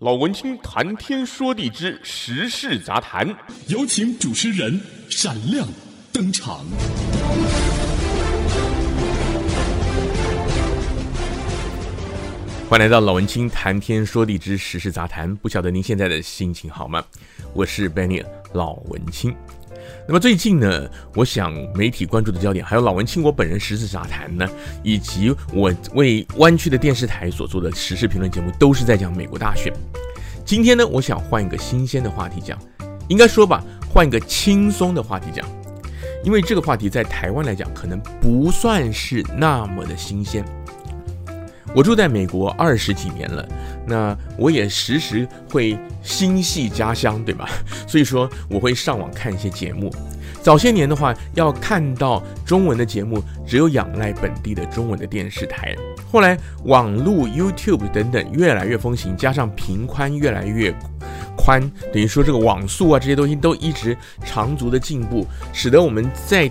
老文青谈天说地之时事杂谈，有请主持人闪亮登场。欢迎来到老文青谈天说地之时事杂谈。不晓得您现在的心情好吗？我是 Benny 老文青。那么最近呢，我想媒体关注的焦点，还有老文青我本人时事杂谈呢，以及我为湾区的电视台所做的时事评论节目，都是在讲美国大选。今天呢，我想换一个新鲜的话题讲，应该说吧，换一个轻松的话题讲，因为这个话题在台湾来讲，可能不算是那么的新鲜。我住在美国二十几年了，那我也时时会心系家乡，对吧？所以说我会上网看一些节目。早些年的话，要看到中文的节目，只有仰赖本地的中文的电视台。后来网络、YouTube 等等越来越风行，加上频宽越来越宽，等于说这个网速啊这些东西都一直长足的进步，使得我们在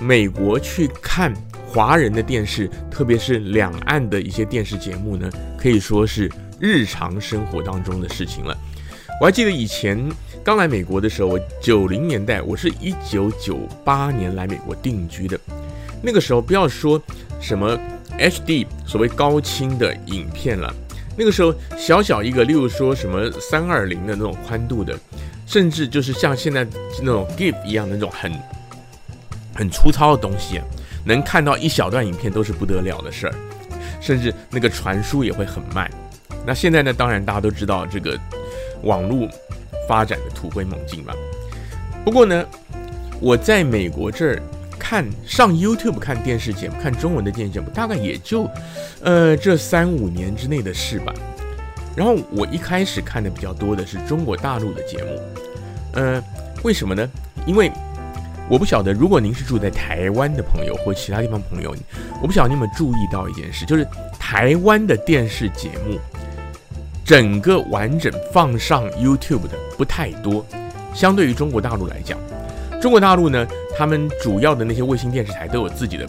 美国去看。华人的电视，特别是两岸的一些电视节目呢，可以说是日常生活当中的事情了。我还记得以前刚来美国的时候，我九零年代，我是一九九八年来美国定居的。那个时候，不要说什么 HD 所谓高清的影片了，那个时候小小一个，例如说什么三二零的那种宽度的，甚至就是像现在那种 GIF 一样的那种很很粗糙的东西。能看到一小段影片都是不得了的事儿，甚至那个传输也会很慢。那现在呢，当然大家都知道这个网络发展的突飞猛进吧。不过呢，我在美国这儿看上 YouTube 看电视节目，看中文的电视节目，大概也就呃这三五年之内的事吧。然后我一开始看的比较多的是中国大陆的节目，呃，为什么呢？因为我不晓得，如果您是住在台湾的朋友或其他地方朋友，我不晓得你有没有注意到一件事，就是台湾的电视节目，整个完整放上 YouTube 的不太多。相对于中国大陆来讲，中国大陆呢，他们主要的那些卫星电视台都有自己的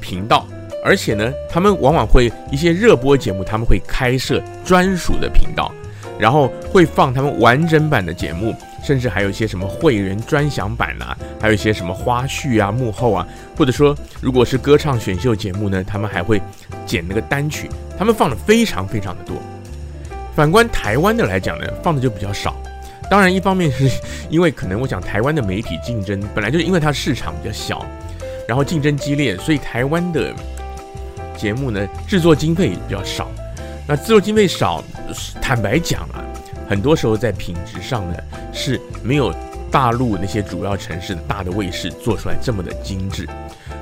频道，而且呢，他们往往会一些热播节目，他们会开设专属的频道，然后会放他们完整版的节目。甚至还有一些什么会员专享版啊，还有一些什么花絮啊、幕后啊，或者说如果是歌唱选秀节目呢，他们还会剪那个单曲，他们放的非常非常的多。反观台湾的来讲呢，放的就比较少。当然，一方面是因为可能我讲台湾的媒体竞争本来就是因为它市场比较小，然后竞争激烈，所以台湾的节目呢制作经费比较少。那制作经费少，坦白讲啊。很多时候在品质上呢是没有大陆那些主要城市的大的卫视做出来这么的精致，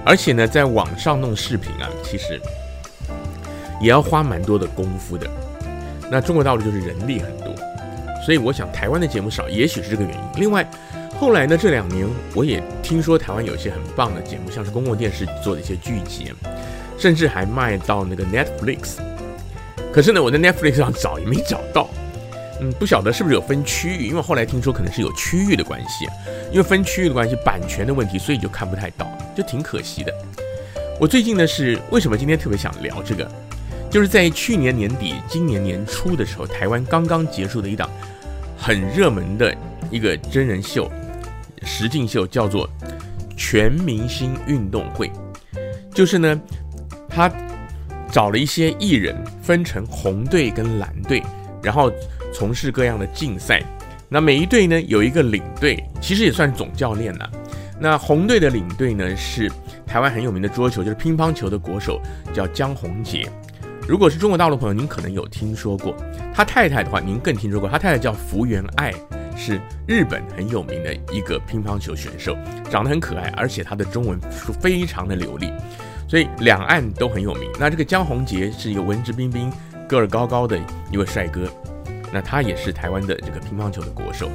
而且呢在网上弄视频啊，其实也要花蛮多的功夫的。那中国大陆就是人力很多，所以我想台湾的节目少，也许是这个原因。另外，后来呢这两年我也听说台湾有一些很棒的节目，像是公共电视做的一些剧集，甚至还卖到那个 Netflix。可是呢我在 Netflix 上找也没找到。嗯，不晓得是不是有分区域，因为后来听说可能是有区域的关系，因为分区域的关系，版权的问题，所以就看不太到，就挺可惜的。我最近呢是为什么今天特别想聊这个，就是在去年年底、今年年初的时候，台湾刚刚结束的一档很热门的一个真人秀、实境秀，叫做《全明星运动会》，就是呢，他找了一些艺人，分成红队跟蓝队，然后。从事各样的竞赛，那每一队呢有一个领队，其实也算总教练了。那红队的领队呢是台湾很有名的桌球，就是乒乓球的国手，叫江宏杰。如果是中国大陆朋友，您可能有听说过。他太太的话，您更听说过。他太太叫福原爱，是日本很有名的一个乒乓球选手，长得很可爱，而且他的中文是非常的流利，所以两岸都很有名。那这个江宏杰是一个文质彬彬、个儿高高的一位帅哥。那他也是台湾的这个乒乓球的国手。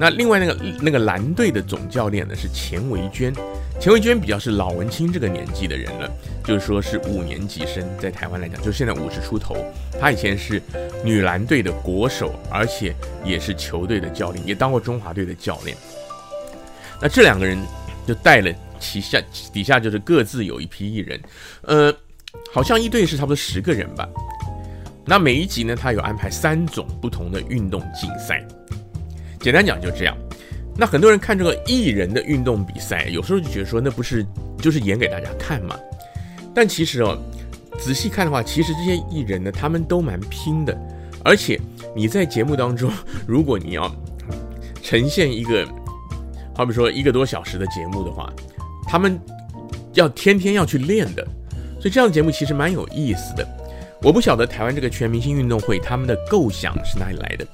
那另外那个那个蓝队的总教练呢是钱维娟，钱维娟比较是老文青这个年纪的人了，就是说是五年级生，在台湾来讲，就现在五十出头。他以前是女篮队的国手，而且也是球队的教练，也当过中华队的教练。那这两个人就带了旗下底下就是各自有一批艺人，呃，好像一队是差不多十个人吧。那每一集呢，它有安排三种不同的运动竞赛。简单讲就这样。那很多人看这个艺人的运动比赛，有时候就觉得说，那不是就是演给大家看嘛？但其实哦，仔细看的话，其实这些艺人呢，他们都蛮拼的。而且你在节目当中，如果你要呈现一个，好比说一个多小时的节目的话，他们要天天要去练的。所以这样的节目其实蛮有意思的。我不晓得台湾这个全明星运动会他们的构想是哪里来的。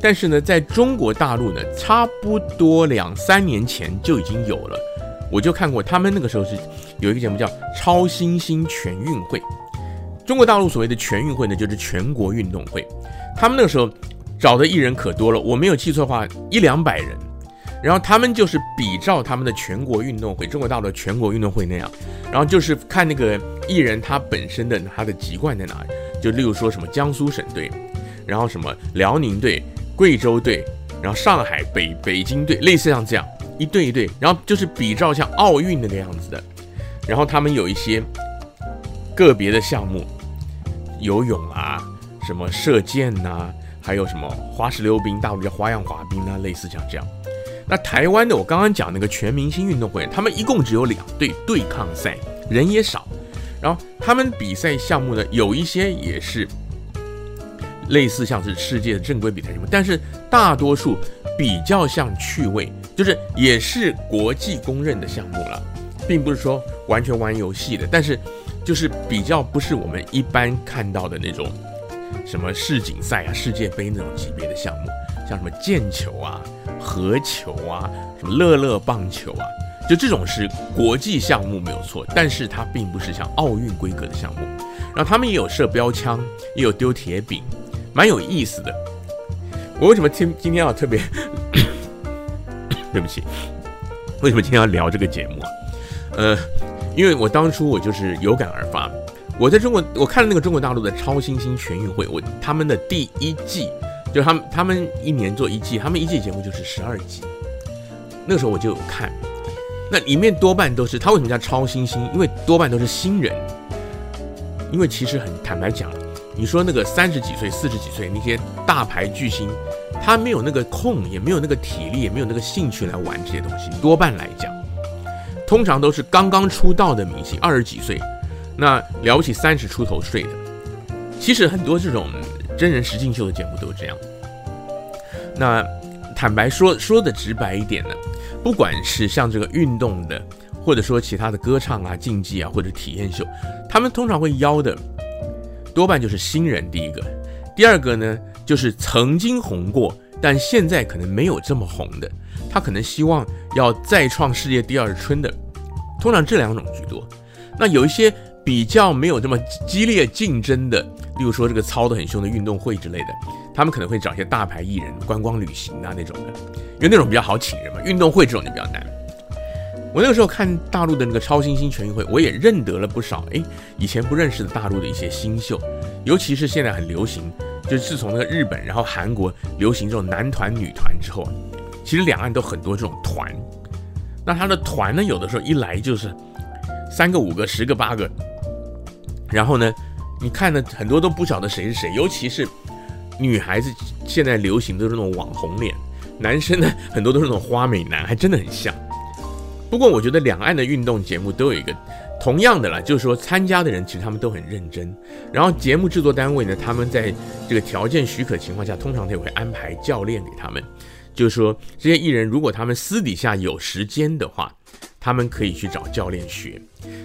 但是呢，在中国大陆呢，差不多两三年前就已经有了。我就看过他们那个时候是有一个节目叫《超新星全运会》。中国大陆所谓的全运会呢，就是全国运动会。他们那个时候找的艺人可多了，我没有记错的话，一两百人。然后他们就是比照他们的全国运动会，中国大陆的全国运动会那样，然后就是看那个艺人他本身的他的籍贯在哪里，就例如说什么江苏省队，然后什么辽宁队。贵州队，然后上海北北京队，类似像这样一队一队，然后就是比照像奥运那个样子的，然后他们有一些个别的项目，游泳啊，什么射箭呐、还有什么花式溜冰，大陆叫花样滑冰啊，类似像这样。那台湾的我刚刚讲那个全明星运动会，他们一共只有两队对抗赛，人也少，然后他们比赛项目呢，有一些也是。类似像是世界的正规比赛什么，但是大多数比较像趣味，就是也是国际公认的项目了，并不是说完全玩游戏的，但是就是比较不是我们一般看到的那种什么世锦赛啊、世界杯那种级别的项目，像什么毽球啊、合球啊、什么乐乐棒球啊，就这种是国际项目没有错，但是它并不是像奥运规格的项目。然后他们也有射标枪，也有丢铁饼。蛮有意思的，我为什么今今天要特别？对不起，为什么今天要聊这个节目啊？呃，因为我当初我就是有感而发，我在中国我看了那个中国大陆的超新星全运会，我他们的第一季，就他们他们一年做一季，他们一季节目就是十二集，那个时候我就有看，那里面多半都是他为什么叫超新星？因为多半都是新人，因为其实很坦白讲。你说那个三十几岁、四十几岁那些大牌巨星，他没有那个空，也没有那个体力，也没有那个兴趣来玩这些东西。多半来讲，通常都是刚刚出道的明星，二十几岁，那了不起三十出头岁的。其实很多这种真人实境秀的节目都是这样。那坦白说，说的直白一点呢，不管是像这个运动的，或者说其他的歌唱啊、竞技啊，或者体验秀，他们通常会邀的。多半就是新人，第一个，第二个呢，就是曾经红过，但现在可能没有这么红的，他可能希望要再创世界第二春的，通常这两种居多。那有一些比较没有这么激烈竞争的，例如说这个操得很凶的运动会之类的，他们可能会找一些大牌艺人观光旅行啊那种的，因为那种比较好请人嘛，运动会这种就比较难。我那个时候看大陆的那个超新星全运会，我也认得了不少哎，以前不认识的大陆的一些新秀，尤其是现在很流行，就是自从那个日本然后韩国流行这种男团女团之后，其实两岸都很多这种团。那他的团呢，有的时候一来就是三个、五个、十个、八个，然后呢，你看的很多都不晓得谁是谁，尤其是女孩子现在流行都是那种网红脸，男生呢很多都是那种花美男，还真的很像。不过我觉得两岸的运动节目都有一个同样的啦，就是说参加的人其实他们都很认真，然后节目制作单位呢，他们在这个条件许可情况下，通常他也会安排教练给他们，就是说这些艺人如果他们私底下有时间的话，他们可以去找教练学。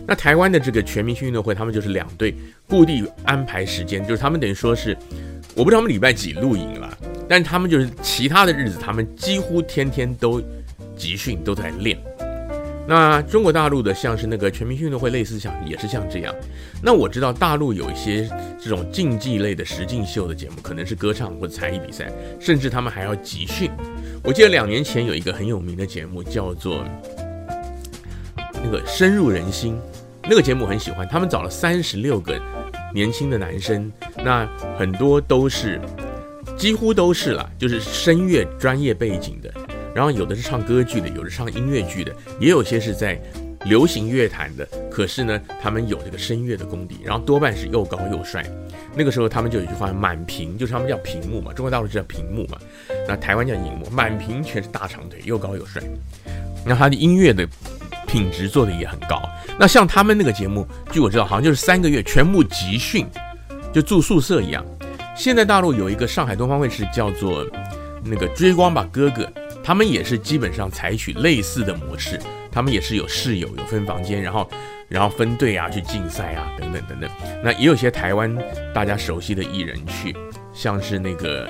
那台湾的这个全明星运动会，他们就是两队固定安排时间，就是他们等于说是，我不知道他们礼拜几录影了，但他们就是其他的日子，他们几乎天天都集训都在练。那中国大陆的像是那个全明星运动会，类似像也是像这样。那我知道大陆有一些这种竞技类的实境秀的节目，可能是歌唱或者才艺比赛，甚至他们还要集训。我记得两年前有一个很有名的节目叫做那个深入人心，那个节目我很喜欢。他们找了三十六个年轻的男生，那很多都是几乎都是了，就是声乐专业背景的。然后有的是唱歌剧的，有的唱音乐剧的，也有些是在流行乐坛的，可是呢，他们有这个声乐的功底，然后多半是又高又帅。那个时候他们就有一句话，满屏就是他们叫屏幕嘛，中国大陆是叫屏幕嘛，那台湾叫荧幕，满屏全是大长腿，又高又帅。那他的音乐的品质做的也很高。那像他们那个节目，据我知道，好像就是三个月全部集训，就住宿舍一样。现在大陆有一个上海东方卫视叫做那个追光吧哥哥，他们也是基本上采取类似的模式，他们也是有室友，有分房间，然后。然后分队啊，去竞赛啊，等等等等。那也有些台湾大家熟悉的艺人去，像是那个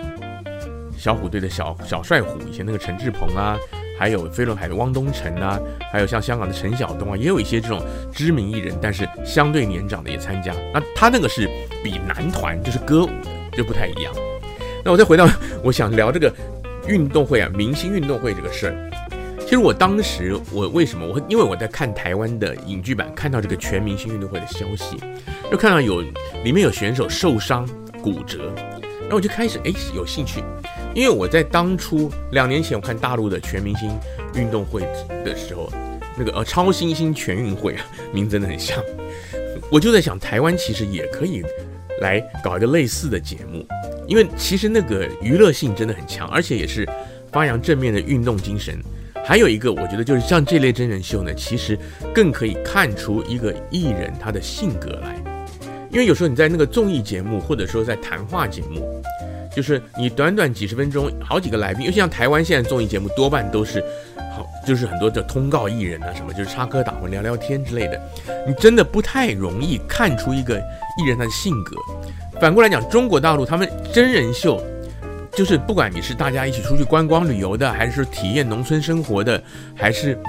小虎队的小小帅虎，以前那个陈志鹏啊，还有飞轮海的汪东城啊，还有像香港的陈晓东啊，也有一些这种知名艺人，但是相对年长的也参加。那他那个是比男团就是歌舞的，就不太一样。那我再回到 我想聊这个运动会啊，明星运动会这个事儿。其实我当时，我为什么我？因为我在看台湾的影剧版，看到这个全明星运动会的消息，就看到有里面有选手受伤骨折，然后我就开始哎有兴趣，因为我在当初两年前我看大陆的全明星运动会的时候，那个呃超新星全运会啊，名字真的很像，我就在想台湾其实也可以来搞一个类似的节目，因为其实那个娱乐性真的很强，而且也是发扬正面的运动精神。还有一个，我觉得就是像这类真人秀呢，其实更可以看出一个艺人他的性格来。因为有时候你在那个综艺节目，或者说在谈话节目，就是你短短几十分钟，好几个来宾，尤其像台湾现在综艺节目多半都是好，就是很多的通告艺人啊，什么就是插科打诨、聊聊天之类的，你真的不太容易看出一个艺人他的性格。反过来讲，中国大陆他们真人秀。就是不管你是大家一起出去观光旅游的，还是体验农村生活的，还是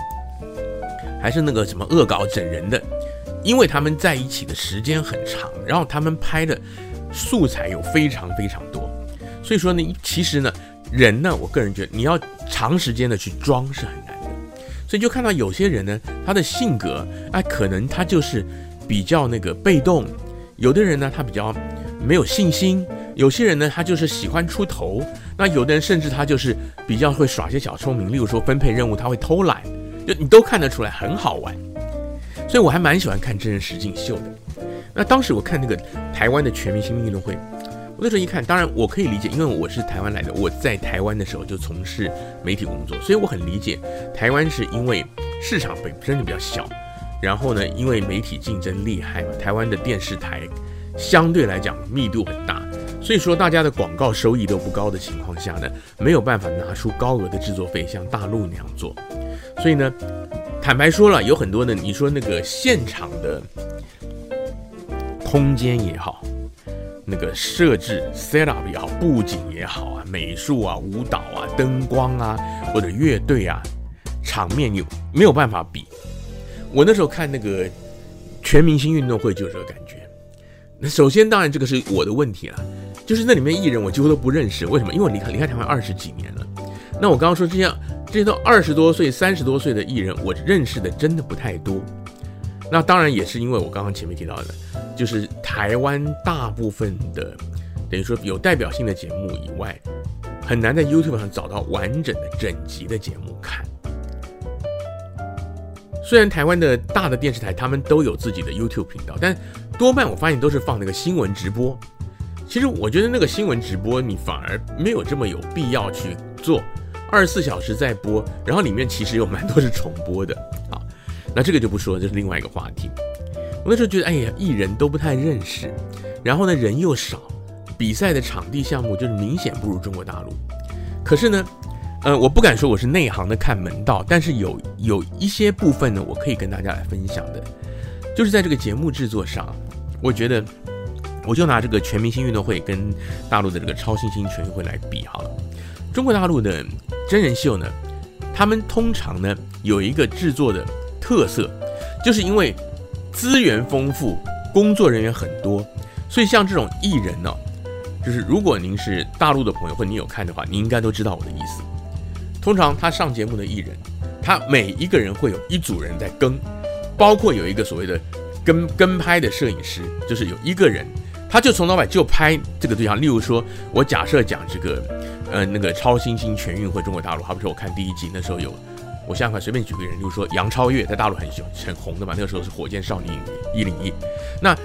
还是那个什么恶搞整人的，因为他们在一起的时间很长，然后他们拍的素材有非常非常多，所以说呢，其实呢，人呢，我个人觉得你要长时间的去装是很难的，所以就看到有些人呢，他的性格哎，可能他就是比较那个被动，有的人呢，他比较没有信心。有些人呢，他就是喜欢出头；那有的人甚至他就是比较会耍些小聪明，例如说分配任务，他会偷懒，就你都看得出来很好玩。所以我还蛮喜欢看真人实境秀的。那当时我看那个台湾的全明星运动会，那时候一看，当然我可以理解，因为我是台湾来的，我在台湾的时候就从事媒体工作，所以我很理解台湾是因为市场本身就比较小，然后呢，因为媒体竞争厉害嘛，台湾的电视台相对来讲密度很大。所以说，大家的广告收益都不高的情况下呢，没有办法拿出高额的制作费，像大陆那样做。所以呢，坦白说了，有很多呢，你说那个现场的空间也好，那个设置 set up 也好，布景也好啊，美术啊，舞蹈啊，灯光啊，或者乐队啊，场面有没有办法比？我那时候看那个全明星运动会就有这个感觉。那首先，当然这个是我的问题了。就是那里面艺人我几乎都不认识，为什么？因为我离开离开台湾二十几年了。那我刚刚说这些这些都二十多岁、三十多岁的艺人，我认识的真的不太多。那当然也是因为我刚刚前面提到的，就是台湾大部分的等于说有代表性的节目以外，很难在 YouTube 上找到完整的整集的节目看。虽然台湾的大的电视台他们都有自己的 YouTube 频道，但多半我发现都是放那个新闻直播。其实我觉得那个新闻直播，你反而没有这么有必要去做二十四小时在播，然后里面其实有蛮多是重播的啊。那这个就不说了，这是另外一个话题。我那时候觉得，哎呀，艺人都不太认识，然后呢人又少，比赛的场地项目就是明显不如中国大陆。可是呢，呃，我不敢说我是内行的看门道，但是有有一些部分呢，我可以跟大家来分享的，就是在这个节目制作上，我觉得。我就拿这个全明星运动会跟大陆的这个超新星全运会来比好了。中国大陆的真人秀呢，他们通常呢有一个制作的特色，就是因为资源丰富，工作人员很多，所以像这种艺人呢、就是如果您是大陆的朋友或你有看的话，你应该都知道我的意思。通常他上节目的艺人，他每一个人会有一组人在跟，包括有一个所谓的跟跟拍的摄影师，就是有一个人。他就从头到尾就拍这个对象，例如说，我假设讲这个，呃，那个超新星全运会中国大陆，好比说我看第一季那时候有我想想看，随便举个人，比如说杨超越，在大陆很喜欢很红的嘛，那个时候是火箭少女一零一，那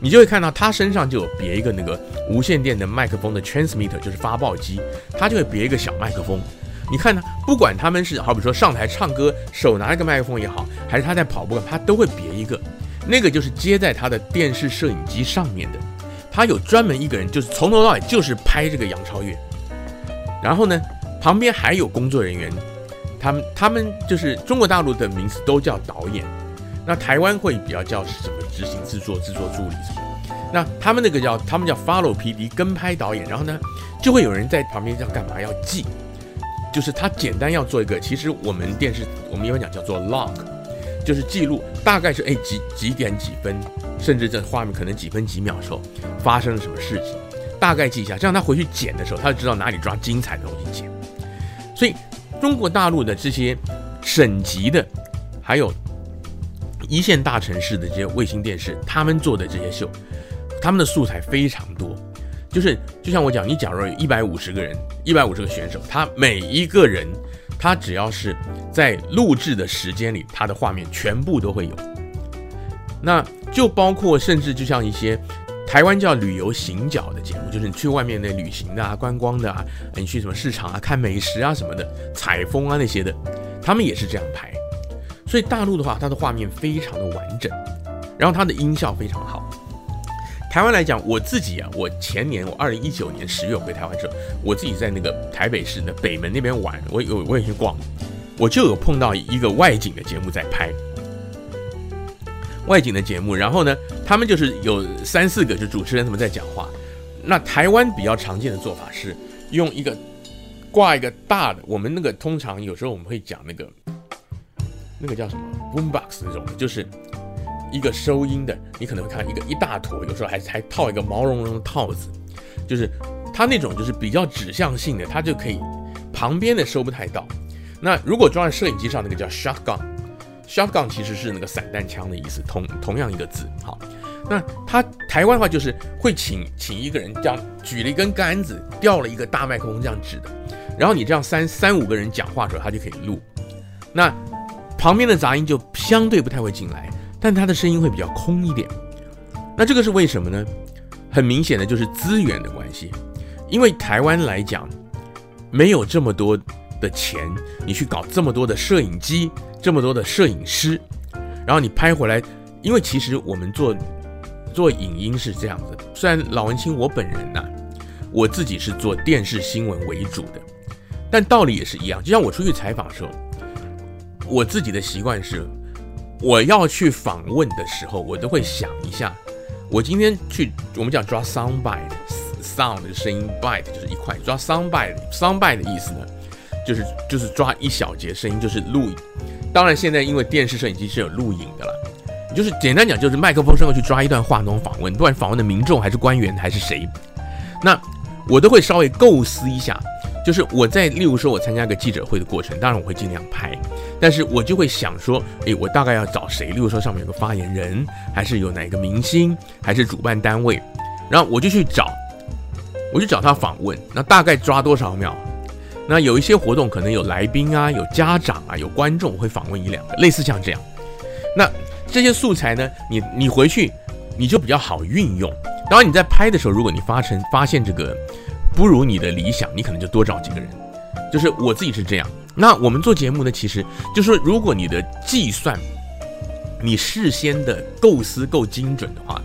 你就会看到他身上就有别一个那个无线电的麦克风的 transmitter，就是发报机，他就会别一个小麦克风。你看呢，不管他们是好比说上台唱歌，手拿一个麦克风也好，还是他在跑步，他都会别一个，那个就是接在他的电视摄影机上面的。他有专门一个人，就是从头到尾就是拍这个杨超越，然后呢，旁边还有工作人员，他们他们就是中国大陆的名字都叫导演，那台湾会比较叫什么执行制作、制作助理什么，那他们那个叫他们叫 follow PD 跟拍导演，然后呢，就会有人在旁边要干嘛要记。就是他简单要做一个，其实我们电视我们一般讲叫做 log，就是记录，大概是哎几几点几分，甚至这画面可能几分几秒的时候发生了什么事情，大概记一下，这样他回去剪的时候，他就知道哪里抓精彩的东西剪。所以中国大陆的这些省级的，还有一线大城市的这些卫星电视，他们做的这些秀，他们的素材非常多。就是，就像我讲，你假如有一百五十个人，一百五十个选手，他每一个人，他只要是在录制的时间里，他的画面全部都会有。那就包括甚至就像一些台湾叫旅游行脚的节目，就是你去外面的旅行的啊、观光的啊，你去什么市场啊、看美食啊什么的、采风啊那些的，他们也是这样拍。所以大陆的话，它的画面非常的完整，然后它的音效非常好。台湾来讲，我自己啊，我前年我二零一九年十月回台湾的时候，我自己在那个台北市的北门那边玩，我有我也去逛，我就有碰到一个外景的节目在拍外景的节目，然后呢，他们就是有三四个就主持人他们在讲话。那台湾比较常见的做法是用一个挂一个大的，我们那个通常有时候我们会讲那个那个叫什么 boombox 那种，就是。一个收音的，你可能会看一个一大坨，有时候还还套一个毛茸茸的套子，就是它那种就是比较指向性的，它就可以旁边的收不太到。那如果装在摄影机上，那个叫 shotgun Shotgun 其实是那个散弹枪的意思，同同样一个字。好，那他台湾的话就是会请请一个人这样举了一根杆子，吊了一个大麦克风这样指的，然后你这样三三五个人讲话的时候，他就可以录。那旁边的杂音就相对不太会进来。但他的声音会比较空一点，那这个是为什么呢？很明显的就是资源的关系，因为台湾来讲没有这么多的钱，你去搞这么多的摄影机，这么多的摄影师，然后你拍回来，因为其实我们做做影音是这样子，虽然老文青我本人呐、我自己是做电视新闻为主的，但道理也是一样，就像我出去采访的时候，我自己的习惯是。我要去访问的时候，我都会想一下，我今天去，我们讲抓 sound bite，sound 的声音 bite 就是一块，抓 sound bite，sound bite 的意思呢，就是就是抓一小节声音，就是录影。当然现在因为电视摄影机是有录影的了，就是简单讲就是麦克风上去抓一段话那种访问，不管访问的民众还是官员还是谁，那我都会稍微构思一下。就是我在，例如说，我参加个记者会的过程，当然我会尽量拍，但是我就会想说，诶，我大概要找谁？例如说，上面有个发言人，还是有哪个明星，还是主办单位，然后我就去找，我就找他访问，那大概抓多少秒？那有一些活动可能有来宾啊，有家长啊，有观众，会访问一两个，类似像这样。那这些素材呢，你你回去你就比较好运用。当然你在拍的时候，如果你发成发现这个。不如你的理想，你可能就多找几个人。就是我自己是这样。那我们做节目呢，其实就是说，如果你的计算，你事先的构思够精准的话，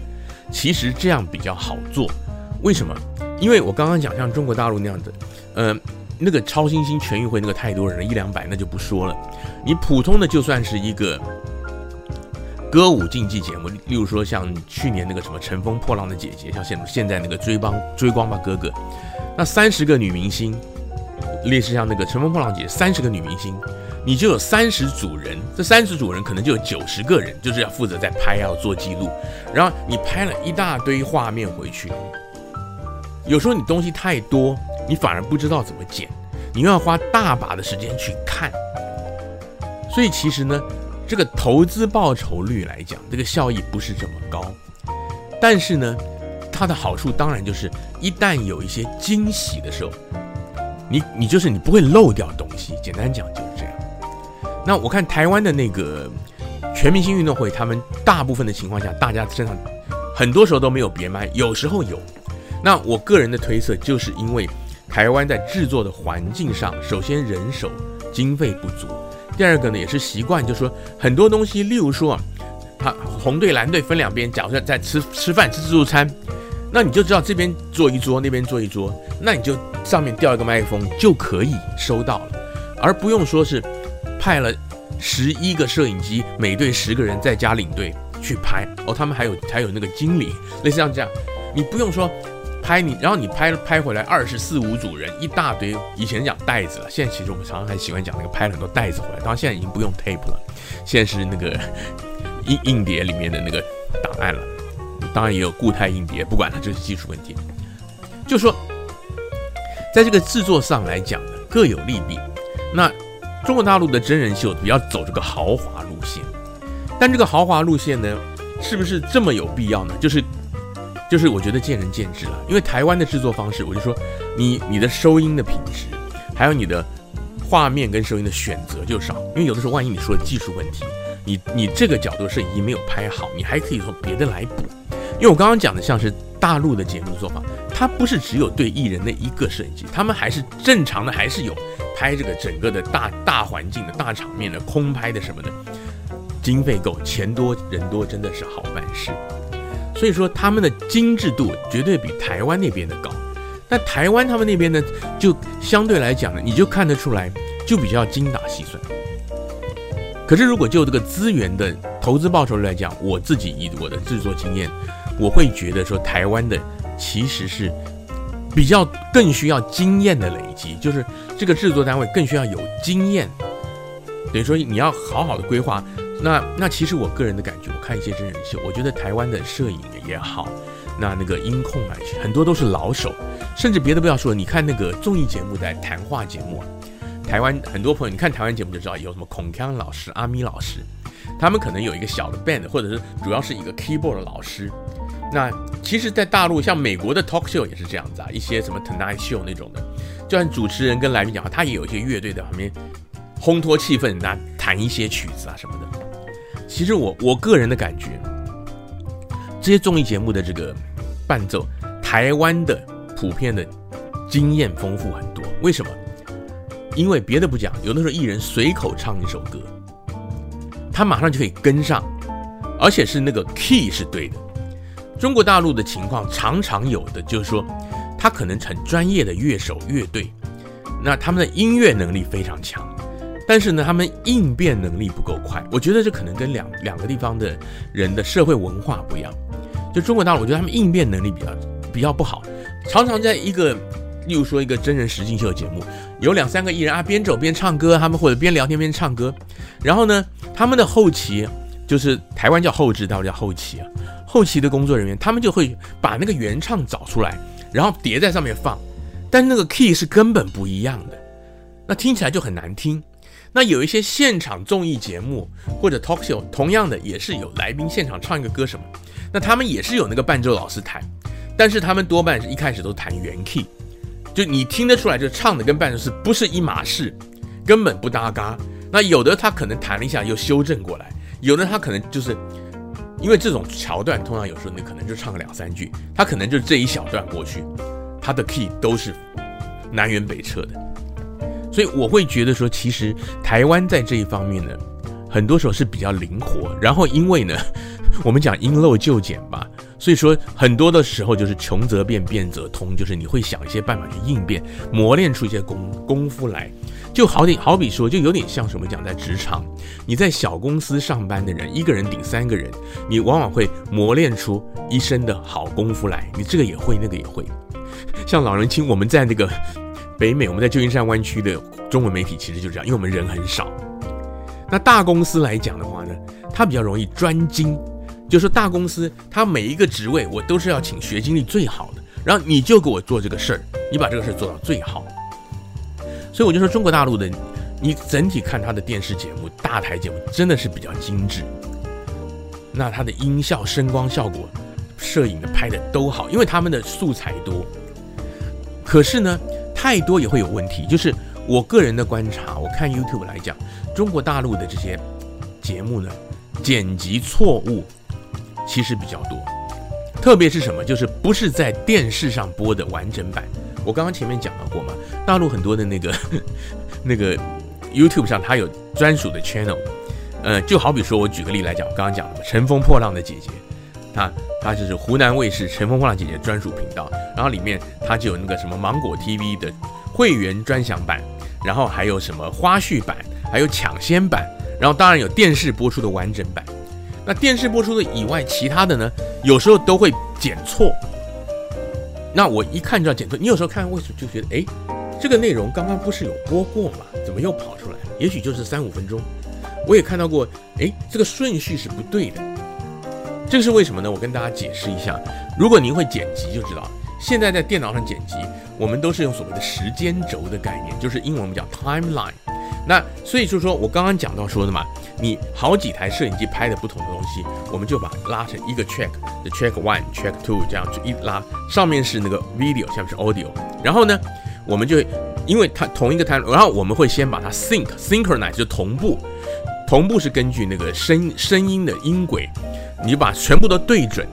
其实这样比较好做。为什么？因为我刚刚讲像中国大陆那样的，呃，那个超新星全运会那个太多人了，一两百那就不说了。你普通的就算是一个歌舞竞技节目，例如说像去年那个什么乘风破浪的姐姐，像现现在那个追光追光吧哥哥。那三十个女明星，类似像那个《乘风破浪姐》，三十个女明星，你就有三十组人，这三十组人可能就有九十个人，就是要负责在拍，要做记录。然后你拍了一大堆画面回去，有时候你东西太多，你反而不知道怎么剪，你又要花大把的时间去看。所以其实呢，这个投资报酬率来讲，这个效益不是这么高。但是呢，它的好处当然就是，一旦有一些惊喜的时候，你你就是你不会漏掉东西。简单讲就是这样。那我看台湾的那个全明星运动会，他们大部分的情况下，大家身上很多时候都没有别麦，有时候有。那我个人的推测，就是因为台湾在制作的环境上，首先人手经费不足，第二个呢也是习惯，就是说很多东西，例如说啊，他红队蓝队分两边，假如说在吃吃饭吃自助餐，那你就知道这边坐一桌，那边坐一桌，那你就上面吊一个麦克风就可以收到了，而不用说是派了十一个摄影机，每队十个人再加领队去拍哦，他们还有还有那个经理，类似像这样，你不用说。拍你，然后你拍拍回来二十四五组人，一大堆。以前讲袋子了，现在其实我们常常还喜欢讲那个拍了很多袋子回来。当然现在已经不用 tape 了，现在是那个 硬硬碟里面的那个档案了。当然也有固态硬碟，不管它这是技术问题。就说在这个制作上来讲呢，各有利弊。那中国大陆的真人秀比较走这个豪华路线，但这个豪华路线呢，是不是这么有必要呢？就是。就是我觉得见仁见智了，因为台湾的制作方式，我就说你你的收音的品质，还有你的画面跟收音的选择就少，因为有的时候万一你说技术问题，你你这个角度摄影机没有拍好，你还可以从别的来补。因为我刚刚讲的像是大陆的节目做法，它不是只有对艺人那一个摄影机，他们还是正常的，还是有拍这个整个的大大环境的大场面的空拍的什么的，经费够，钱多人多，真的是好办事。所以说他们的精致度绝对比台湾那边的高，那台湾他们那边呢，就相对来讲呢，你就看得出来，就比较精打细算。可是如果就这个资源的投资报酬率来讲，我自己以我的制作经验，我会觉得说台湾的其实是比较更需要经验的累积，就是这个制作单位更需要有经验，等于说你要好好的规划。那那其实我个人的感觉，我看一些真人秀，我觉得台湾的摄影也好，那那个音控啊，很多都是老手，甚至别的不要说，你看那个综艺节目的谈话节目，台湾很多朋友，你看台湾节目就知道有什么孔锵老师、阿咪老师，他们可能有一个小的 band，或者是主要是一个 keyboard 的老师。那其实，在大陆像美国的 talk show 也是这样子啊，一些什么 Tonight Show 那种的，就算主持人跟来宾讲话，他也有一些乐队在旁边烘托气氛，那弹一些曲子啊什么的。其实我我个人的感觉，这些综艺节目的这个伴奏，台湾的普遍的经验丰富很多。为什么？因为别的不讲，有的时候艺人随口唱一首歌，他马上就可以跟上，而且是那个 key 是对的。中国大陆的情况常常有的就是说，他可能很专业的乐手乐队，那他们的音乐能力非常强。但是呢，他们应变能力不够快。我觉得这可能跟两两个地方的人的社会文化不一样。就中国大陆，我觉得他们应变能力比较比较不好，常常在一个，例如说一个真人实境秀节目，有两三个艺人啊，边走边唱歌，他们或者边聊天边唱歌。然后呢，他们的后期就是台湾叫后制，大陆叫后期啊，后期的工作人员他们就会把那个原唱找出来，然后叠在上面放，但那个 key 是根本不一样的，那听起来就很难听。那有一些现场综艺节目或者 talk show，同样的也是有来宾现场唱一个歌什么，那他们也是有那个伴奏老师弹，但是他们多半是一开始都弹原 key，就你听得出来，就唱的跟伴奏是不是一码事，根本不搭嘎。那有的他可能弹了一下又修正过来，有的他可能就是因为这种桥段，通常有时候你可能就唱个两三句，他可能就这一小段过去，他的 key 都是南辕北辙的。所以我会觉得说，其实台湾在这一方面呢，很多时候是比较灵活。然后因为呢，我们讲因陋就简吧，所以说很多的时候就是穷则变，变则通，就是你会想一些办法去应变，磨练出一些功功夫来。就好点，好比说，就有点像什么讲在职场，你在小公司上班的人，一个人顶三个人，你往往会磨练出一身的好功夫来。你这个也会，那个也会。像老人青，我们在那个。北美，我们在旧金山湾区的中文媒体其实就这样，因为我们人很少。那大公司来讲的话呢，它比较容易专精，就是说大公司它每一个职位我都是要请学经历最好的，然后你就给我做这个事儿，你把这个事儿做到最好。所以我就说中国大陆的，你整体看它的电视节目、大台节目真的是比较精致。那它的音效、声光效果、摄影的拍的都好，因为他们的素材多。可是呢，太多也会有问题，就是我个人的观察，我看 YouTube 来讲，中国大陆的这些节目呢，剪辑错误其实比较多，特别是什么，就是不是在电视上播的完整版。我刚刚前面讲到过嘛，大陆很多的那个 那个 YouTube 上，它有专属的 channel，呃，就好比说我举个例来讲，我刚刚讲的《乘风破浪的姐姐》，它它就是湖南卫视《乘风破浪姐姐》专属频道，然后里面它就有那个什么芒果 TV 的会员专享版，然后还有什么花絮版，还有抢先版，然后当然有电视播出的完整版。那电视播出的以外，其他的呢，有时候都会剪错。那我一看就要剪错，你有时候看为什么就觉得，哎，这个内容刚刚不是有播过吗？怎么又跑出来了？也许就是三五分钟。我也看到过，哎，这个顺序是不对的。这是为什么呢？我跟大家解释一下。如果您会剪辑，就知道现在在电脑上剪辑，我们都是用所谓的时间轴的概念，就是英文我们讲 timeline。那所以就是说我刚刚讲到说的嘛。你好几台摄影机拍的不同的东西，我们就把拉成一个 track 的 track one、track two 这样就一拉，上面是那个 video，下面是 audio。然后呢，我们就因为它同一个 time，，然后我们会先把它 sync synchronize 就同步，同步是根据那个声声音的音轨，你把全部都对准，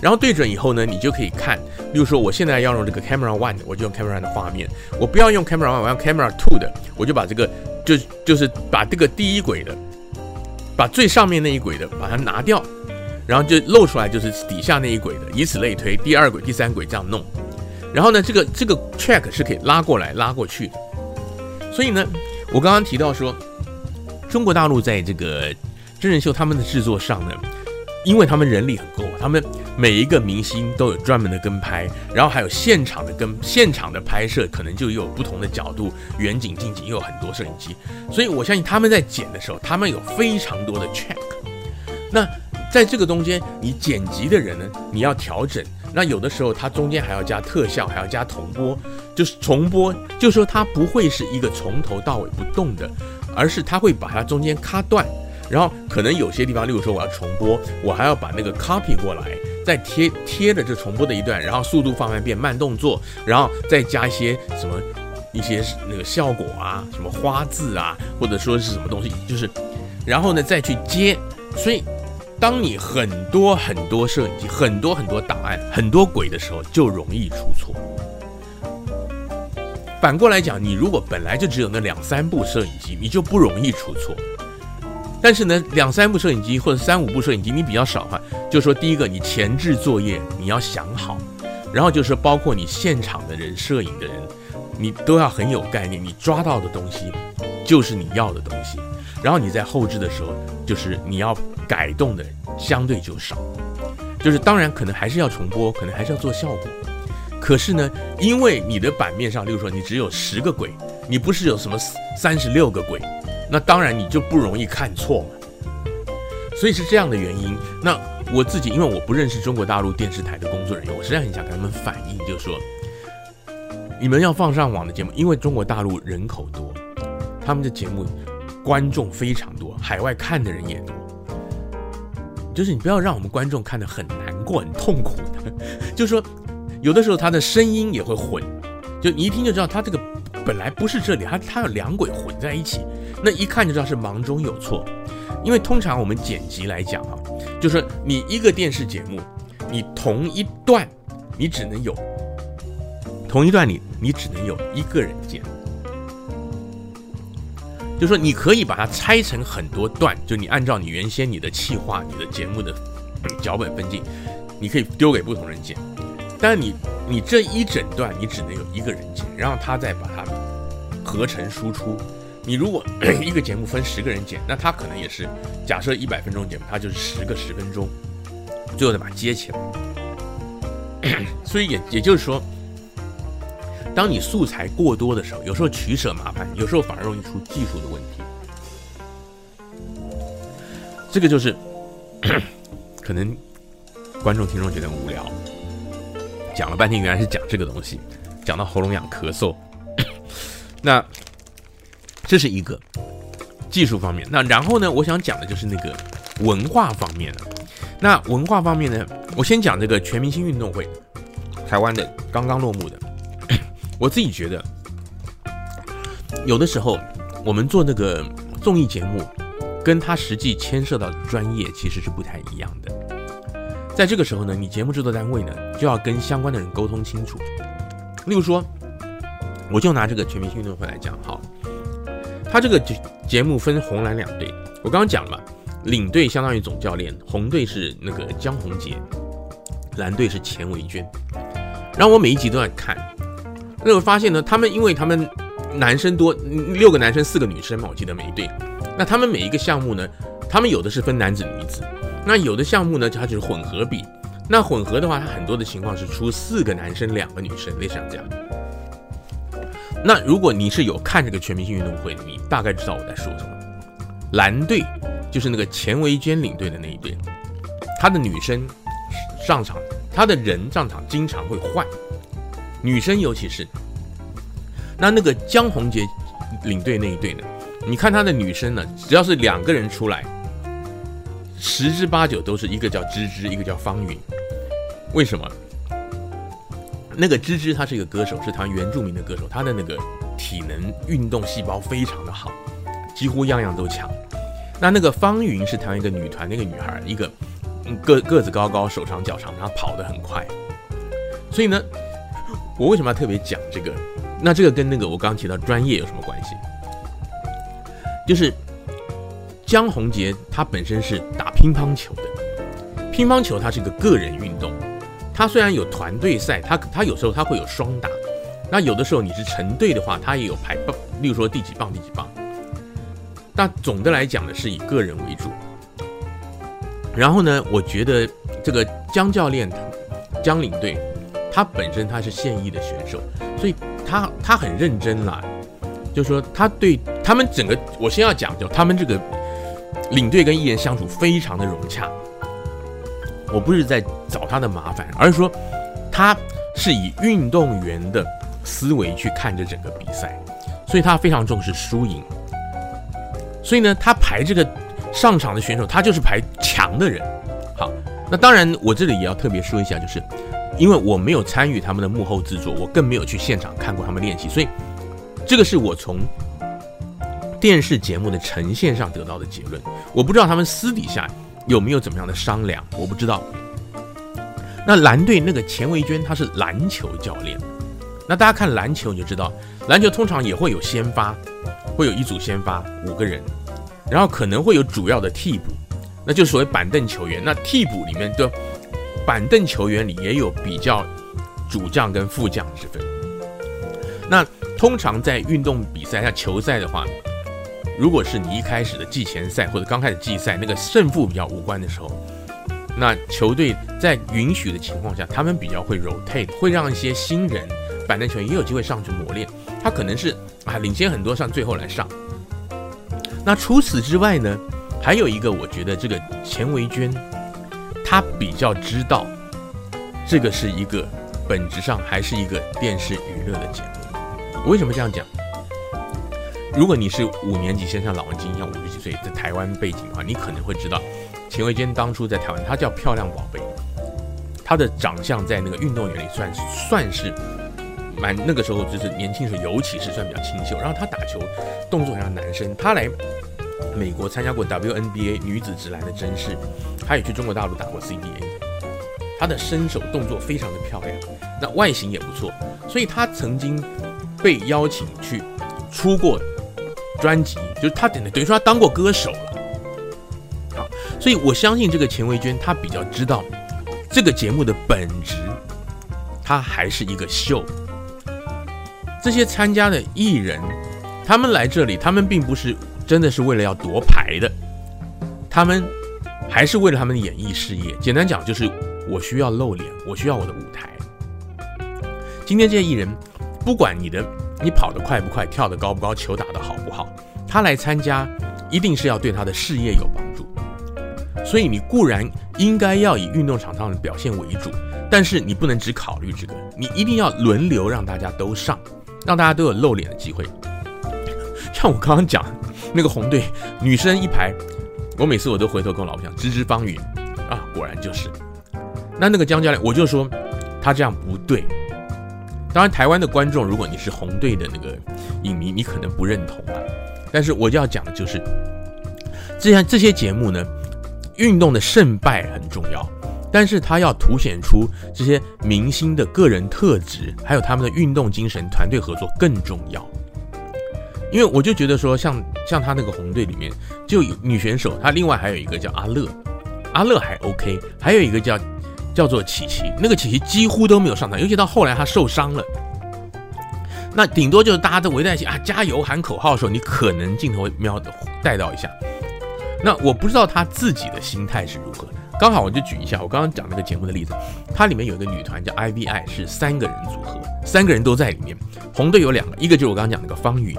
然后对准以后呢，你就可以看，比如说我现在要用这个 camera one，我就用 camera one 的画面；我不要用 camera one，我要 camera two 的，我就把这个就就是把这个第一轨的。把最上面那一轨的把它拿掉，然后就露出来就是底下那一轨的，以此类推，第二轨、第三轨这样弄。然后呢，这个这个 track 是可以拉过来、拉过去的。所以呢，我刚刚提到说，中国大陆在这个真人秀他们的制作上呢。因为他们人力很够，他们每一个明星都有专门的跟拍，然后还有现场的跟现场的拍摄，可能就有不同的角度，远景、近景又有很多摄影机，所以我相信他们在剪的时候，他们有非常多的 check。那在这个中间，你剪辑的人呢，你要调整，那有的时候它中间还要加特效，还要加重播，就是重播，就是说它不会是一个从头到尾不动的，而是它会把它中间卡断。然后可能有些地方，例如说我要重播，我还要把那个 copy 过来，再贴贴的这重播的一段，然后速度放慢变慢动作，然后再加一些什么一些那个效果啊，什么花字啊，或者说是什么东西，就是，然后呢再去接。所以，当你很多很多摄影机、很多很多档案、很多轨的时候，就容易出错。反过来讲，你如果本来就只有那两三部摄影机，你就不容易出错。但是呢，两三部摄影机或者三五部摄影机你比较少哈，就说第一个你前置作业你要想好，然后就是包括你现场的人摄影的人，你都要很有概念，你抓到的东西就是你要的东西，然后你在后置的时候就是你要改动的相对就少，就是当然可能还是要重播，可能还是要做效果，可是呢，因为你的版面上，例如说你只有十个轨，你不是有什么三十六个轨。那当然你就不容易看错嘛，所以是这样的原因。那我自己因为我不认识中国大陆电视台的工作人员，我实在很想跟他们反映，就是说，你们要放上网的节目，因为中国大陆人口多，他们的节目观众非常多，海外看的人也多，就是你不要让我们观众看得很难过、很痛苦的。就是说，有的时候他的声音也会混，就你一听就知道他这个本来不是这里，他他有两轨混在一起。那一看就知道是忙中有错，因为通常我们剪辑来讲啊，就是你一个电视节目，你同一段你只能有同一段你你只能有一个人剪，就说你可以把它拆成很多段，就你按照你原先你的企划、你的节目的脚本分镜，你可以丢给不同人剪，但你你这一整段你只能有一个人剪，然后他再把它合成输出。你如果 一个节目分十个人剪，那他可能也是假设一百分钟节目，他就是十个十分钟，最后再把它接起来。所以也也就是说，当你素材过多的时候，有时候取舍麻烦，有时候反而容易出技术的问题。这个就是 可能观众听众觉得无聊，讲了半天原来是讲这个东西，讲到喉咙痒咳嗽，那。这是一个技术方面，那然后呢，我想讲的就是那个文化方面的。那文化方面呢，我先讲这个全明星运动会，台湾的刚刚落幕的。我自己觉得，有的时候我们做那个综艺节目，跟他实际牵涉到的专业其实是不太一样的。在这个时候呢，你节目制作单位呢就要跟相关的人沟通清楚。例如说，我就拿这个全明星运动会来讲，好，他这个节节目分红蓝两队，我刚刚讲了嘛，领队相当于总教练，红队是那个江宏杰，蓝队是钱维娟。然后我每一集都在看，那我发现呢，他们因为他们男生多，六个男生四个女生嘛，我记得每一队，那他们每一个项目呢，他们有的是分男子女子。那有的项目呢，它就是混合比。那混合的话，它很多的情况是出四个男生，两个女生，类似像这样。那如果你是有看这个全明星运动会，你大概知道我在说什么。蓝队就是那个钱维娟领队的那一队，他的女生上场，他的人上场经常会换，女生尤其是。那那个江宏杰领队那一队呢，你看他的女生呢，只要是两个人出来。十之八九都是一个叫芝芝，一个叫方云。为什么？那个芝芝她是一个歌手，是台湾原住民的歌手，她的那个体能运动细胞非常的好，几乎样样都强。那那个方云是台湾一个女团那个女孩，一个个个子高高，手长脚长，她跑得很快。所以呢，我为什么要特别讲这个？那这个跟那个我刚刚提到专业有什么关系？就是。江宏杰他本身是打乒乓球的，乒乓球它是一个个人运动，他虽然有团队赛，他他有时候他会有双打，那有的时候你是成队的话，他也有排棒，例如说第几棒第几棒。那总的来讲呢，是以个人为主。然后呢，我觉得这个江教练江领队，他本身他是现役的选手，所以他他很认真啦，就是说他对他们整个，我先要讲就他们这个。领队跟艺人相处非常的融洽，我不是在找他的麻烦，而是说他是以运动员的思维去看着整个比赛，所以他非常重视输赢。所以呢，他排这个上场的选手，他就是排强的人。好，那当然我这里也要特别说一下，就是因为我没有参与他们的幕后制作，我更没有去现场看过他们练习，所以这个是我从。电视节目的呈现上得到的结论，我不知道他们私底下有没有怎么样的商量，我不知道。那蓝队那个钱维娟，她是篮球教练，那大家看篮球你就知道，篮球通常也会有先发，会有一组先发五个人，然后可能会有主要的替补，那就是所谓板凳球员。那替补里面的板凳球员里也有比较主将跟副将之分。那通常在运动比赛像球赛的话，如果是你一开始的季前赛或者刚开始季赛，那个胜负比较无关的时候，那球队在允许的情况下，他们比较会 rotate，会让一些新人板凳球员也有机会上去磨练。他可能是啊领先很多上最后来上。那除此之外呢，还有一个我觉得这个钱维娟，他比较知道这个是一个本质上还是一个电视娱乐的节目。为什么这样讲？如果你是五年级，先像老文青一样五十几岁，在台湾背景的话，你可能会知道，钱维娟当初在台湾，她叫漂亮宝贝，她的长相在那个运动员里算算是蛮那个时候就是年轻时候，尤其是算比较清秀。然后她打球动作很像男生，她来美国参加过 WNBA 女子职篮的甄试，她也去中国大陆打过 CBA，她的身手动作非常的漂亮，那外形也不错，所以她曾经被邀请去出过。专辑就是他等于等于说他当过歌手了，好，所以我相信这个钱维娟她比较知道这个节目的本质，它还是一个秀。这些参加的艺人，他们来这里，他们并不是真的是为了要夺牌的，他们还是为了他们的演艺事业。简单讲就是，我需要露脸，我需要我的舞台。今天这些艺人，不管你的。你跑得快不快，跳得高不高，球打得好不好，他来参加，一定是要对他的事业有帮助。所以你固然应该要以运动场上的表现为主，但是你不能只考虑这个，你一定要轮流让大家都上，让大家都有露脸的机会。像我刚刚讲那个红队女生一排，我每次我都回头跟我老婆讲，芝芝方云啊，果然就是。那那个江教练，我就说他这样不对。当然，台湾的观众，如果你是红队的那个影迷，你可能不认同啊。但是我就要讲的就是，这样这些节目呢，运动的胜败很重要，但是它要凸显出这些明星的个人特质，还有他们的运动精神、团队合作更重要。因为我就觉得说像，像他那个红队里面，就女选手，她另外还有一个叫阿乐，阿乐还 OK，还有一个叫叫做琪琪，那个琪琪几乎都没有上场，尤其到后来她受伤了，那顶多就是大家都围在一起啊，加油喊口号的时候，你可能镜头会瞄的带到一下。那我不知道她自己的心态是如何。刚好我就举一下我刚刚讲那个节目的例子，它里面有一个女团叫 IVI，是三个人组合，三个人都在里面。红队有两个，一个就是我刚刚讲那个方云，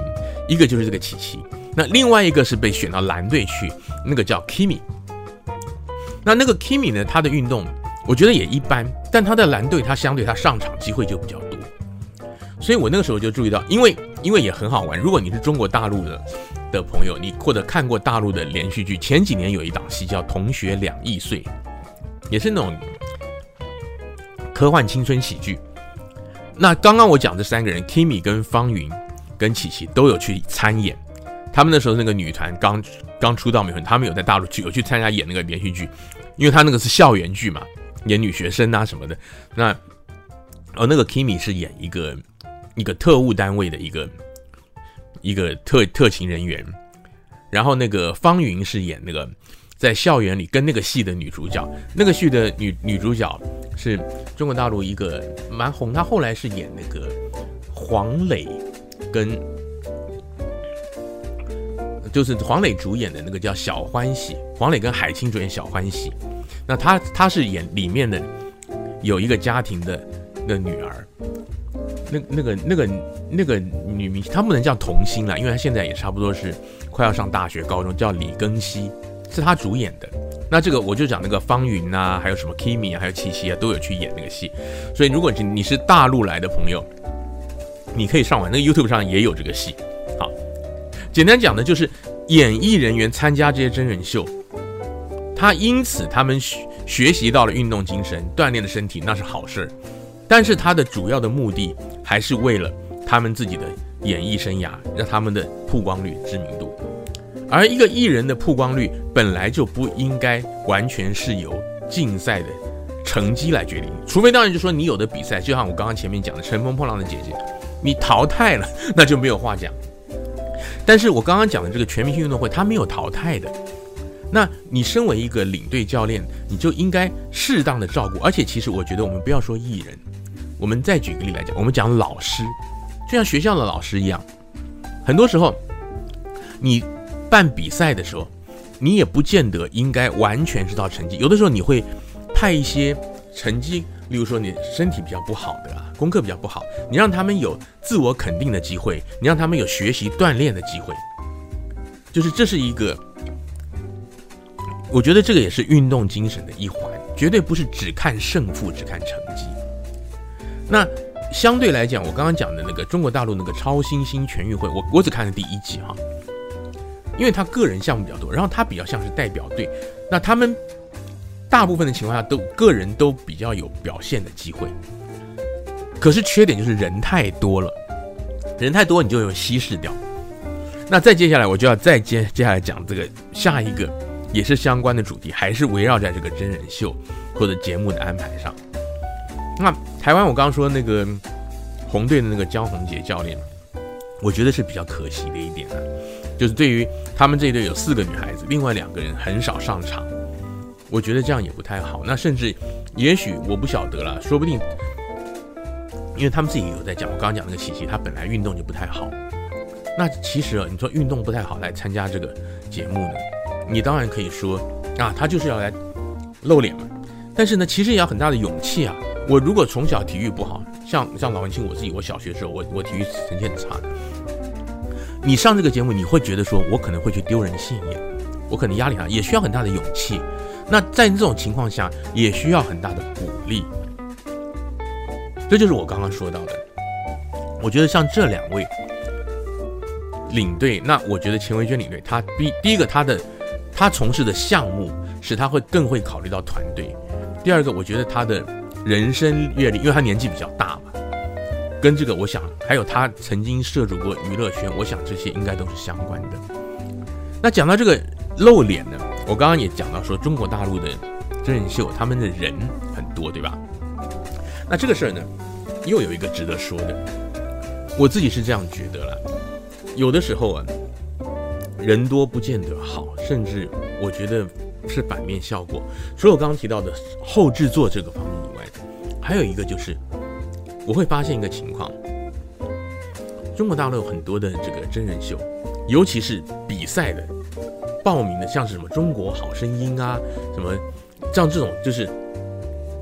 一个就是这个琪琪，那另外一个是被选到蓝队去，那个叫 Kimi。那那个 Kimi 呢，他的运动我觉得也一般，但他的蓝队他相对他上场机会就比较多，所以我那个时候就注意到，因为因为也很好玩。如果你是中国大陆的的朋友，你或者看过大陆的连续剧，前几年有一档戏叫《同学两亿岁》，也是那种科幻青春喜剧。那刚刚我讲这三个人，Kimi 跟方云跟琪琪都有去参演。他们那时候那个女团刚刚出道没有，他们有在大陆去有去参加演那个连续剧，因为他那个是校园剧嘛，演女学生啊什么的。那哦，那个 Kimi 是演一个一个特务单位的一个一个特特勤人员，然后那个方云是演那个在校园里跟那个戏的女主角，那个戏的女女主角是中国大陆一个蛮红，她后来是演那个黄磊跟。就是黄磊主演的那个叫《小欢喜》，黄磊跟海清主演《小欢喜》，那他他是演里面的有一个家庭的的女儿，那那个那个那个女明星，她不能叫童星了，因为她现在也差不多是快要上大学高中，叫李庚希，是她主演的。那这个我就讲那个方云啊，还有什么 Kimi 啊，还有七七啊，都有去演那个戏。所以如果你你是大陆来的朋友，你可以上网，那个 YouTube 上也有这个戏。好简单讲的就是演艺人员参加这些真人秀，他因此他们学学习到了运动精神，锻炼了身体，那是好事。但是他的主要的目的还是为了他们自己的演艺生涯，让他们的曝光率、知名度。而一个艺人的曝光率本来就不应该完全是由竞赛的成绩来决定，除非当然就说你有的比赛，就像我刚刚前面讲的《乘风破浪的姐姐》，你淘汰了，那就没有话讲。但是我刚刚讲的这个全明星运动会，它没有淘汰的。那你身为一个领队教练，你就应该适当的照顾。而且，其实我觉得我们不要说艺人，我们再举个例来讲，我们讲老师，就像学校的老师一样，很多时候你办比赛的时候，你也不见得应该完全知道成绩。有的时候你会派一些成绩。例如说，你身体比较不好的，功课比较不好，你让他们有自我肯定的机会，你让他们有学习锻炼的机会，就是这是一个，我觉得这个也是运动精神的一环，绝对不是只看胜负，只看成绩。那相对来讲，我刚刚讲的那个中国大陆那个超新星全运会，我我只看了第一集哈，因为他个人项目比较多，然后他比较像是代表队，那他们。大部分的情况下都个人都比较有表现的机会，可是缺点就是人太多了，人太多你就有稀释掉。那再接下来我就要再接接下来讲这个下一个也是相关的主题，还是围绕在这个真人秀或者节目的安排上。那台湾我刚刚说那个红队的那个江宏杰教练，我觉得是比较可惜的一点啊，就是对于他们这一队有四个女孩子，另外两个人很少上场。我觉得这样也不太好。那甚至，也许我不晓得了，说不定，因为他们自己有在讲。我刚刚讲那个琪琪，他本来运动就不太好。那其实啊，你说运动不太好来参加这个节目呢，你当然可以说啊，他就是要来露脸嘛。但是呢，其实也要很大的勇气啊。我如果从小体育不好，像像老文清我自己，我小学的时候，我我体育成绩很差。你上这个节目，你会觉得说我可能会去丢人现眼，我可能压力大，也需要很大的勇气。那在这种情况下，也需要很大的鼓励。这就是我刚刚说到的。我觉得像这两位领队，那我觉得钱维娟领队，他第第一个他的他从事的项目使他会更会考虑到团队。第二个，我觉得他的人生阅历，因为他年纪比较大嘛，跟这个，我想还有他曾经涉足过娱乐圈，我想这些应该都是相关的。那讲到这个露脸呢，我刚刚也讲到说，中国大陆的真人秀，他们的人很多，对吧？那这个事儿呢，又有一个值得说的，我自己是这样觉得了。有的时候啊，人多不见得好，甚至我觉得是反面效果。除了我刚刚提到的后制作这个方面以外，还有一个就是。我会发现一个情况，中国大陆有很多的这个真人秀，尤其是比赛的报名的，像是什么《中国好声音》啊，什么像这种就是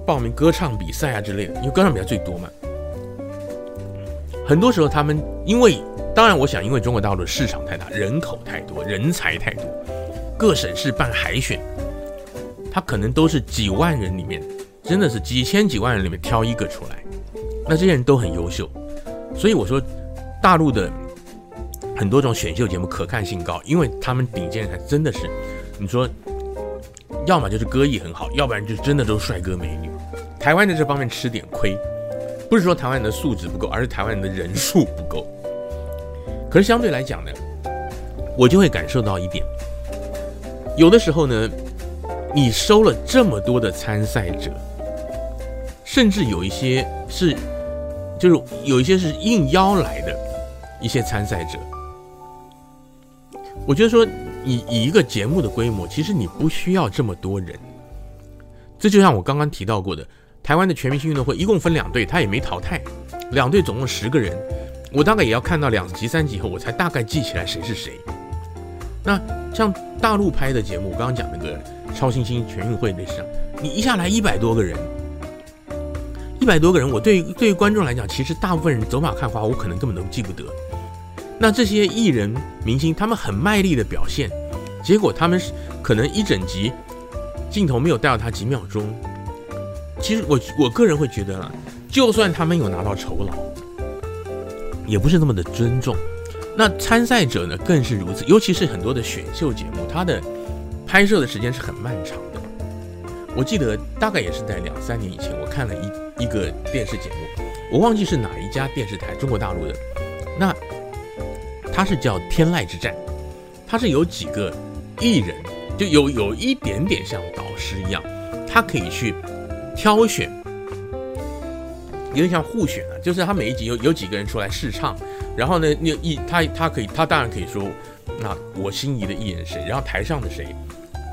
报名歌唱比赛啊之类的，因为歌唱比赛最多嘛。很多时候他们因为，当然我想，因为中国大陆的市场太大，人口太多，人才太多，各省市办海选，他可能都是几万人里面，真的是几千几万人里面挑一个出来。那这些人都很优秀，所以我说，大陆的很多种选秀节目可看性高，因为他们顶尖人才真的是，你说，要么就是歌艺很好，要不然就真的都是帅哥美女。台湾在这方面吃点亏，不是说台湾人的素质不够，而是台湾人的人数不够。可是相对来讲呢，我就会感受到一点，有的时候呢，你收了这么多的参赛者，甚至有一些是。就是有一些是应邀来的一些参赛者，我觉得说，你以一个节目的规模，其实你不需要这么多人。这就像我刚刚提到过的，台湾的全明星运动会一共分两队，他也没淘汰，两队总共十个人，我大概也要看到两集三集以后，我才大概记起来谁是谁。那像大陆拍的节目，我刚刚讲那个超新星全运会那事，你一下来一百多个人。一百多个人，我对于对于观众来讲，其实大部分人走马看花，我可能根本都记不得。那这些艺人明星，他们很卖力的表现，结果他们是可能一整集镜头没有带到他几秒钟。其实我我个人会觉得啊，就算他们有拿到酬劳，也不是那么的尊重。那参赛者呢，更是如此，尤其是很多的选秀节目，它的拍摄的时间是很漫长的。我记得大概也是在两三年以前，我看了一。一个电视节目，我忘记是哪一家电视台，中国大陆的。那它是叫《天籁之战》，它是有几个艺人，就有有一点点像导师一样，他可以去挑选，有点像互选啊，就是他每一集有有几个人出来试唱，然后呢，那一他他可以，他当然可以说，那我心仪的艺人谁，然后台上的谁，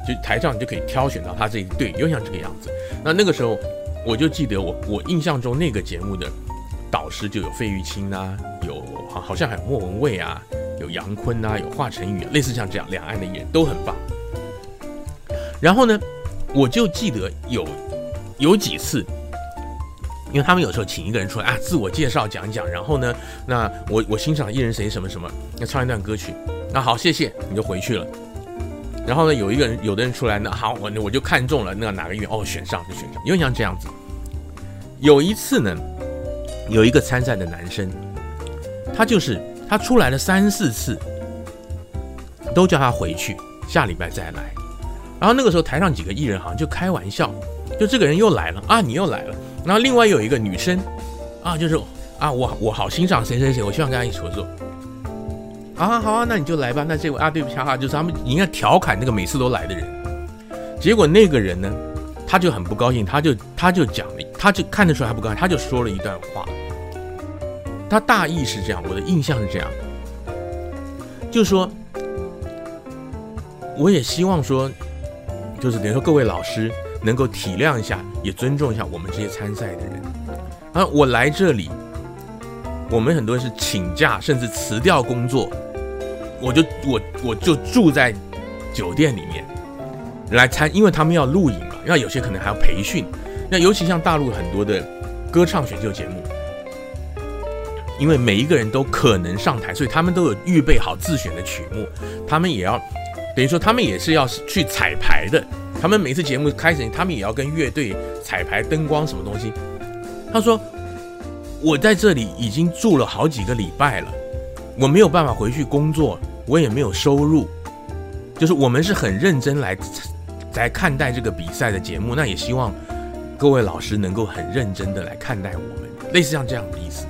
就台上就可以挑选到他这一对，有点像这个样子。那那个时候。我就记得我我印象中那个节目的导师就有费玉清啊，有好好像还有莫文蔚啊，有杨坤啊，有华晨宇啊，类似像这样两岸的艺人都很棒。然后呢，我就记得有有几次，因为他们有时候请一个人出来啊，自我介绍讲一讲，然后呢，那我我欣赏艺人谁什么什么，要唱一段歌曲，那好谢谢你就回去了。然后呢，有一个人，有的人出来呢，好，我我就看中了那个哪个艺人，哦，选上就选上，因为像这样子。有一次呢，有一个参赛的男生，他就是他出来了三四次，都叫他回去，下礼拜再来。然后那个时候台上几个艺人好像就开玩笑，就这个人又来了啊，你又来了。然后另外有一个女生，啊，就是啊，我我好欣赏谁谁谁，我希望跟他一起合作。啊，好啊，那你就来吧。那这位啊，对不起哈，就是他们应该调侃那个每次都来的人。结果那个人呢，他就很不高兴，他就他就讲了，他就看得出来他不高兴，他就说了一段话。他大意是这样，我的印象是这样，就说，我也希望说，就是等于说各位老师能够体谅一下，也尊重一下我们这些参赛的人。啊，我来这里，我们很多人是请假甚至辞掉工作。我就我我就住在酒店里面来参，因为他们要录影嘛，因为有些可能还要培训。那尤其像大陆很多的歌唱选秀节目，因为每一个人都可能上台，所以他们都有预备好自选的曲目。他们也要等于说，他们也是要去彩排的。他们每次节目开始，他们也要跟乐队彩排灯光什么东西。他说：“我在这里已经住了好几个礼拜了，我没有办法回去工作。”我也没有收入，就是我们是很认真来来看待这个比赛的节目，那也希望各位老师能够很认真的来看待我们，类似像这样的意思。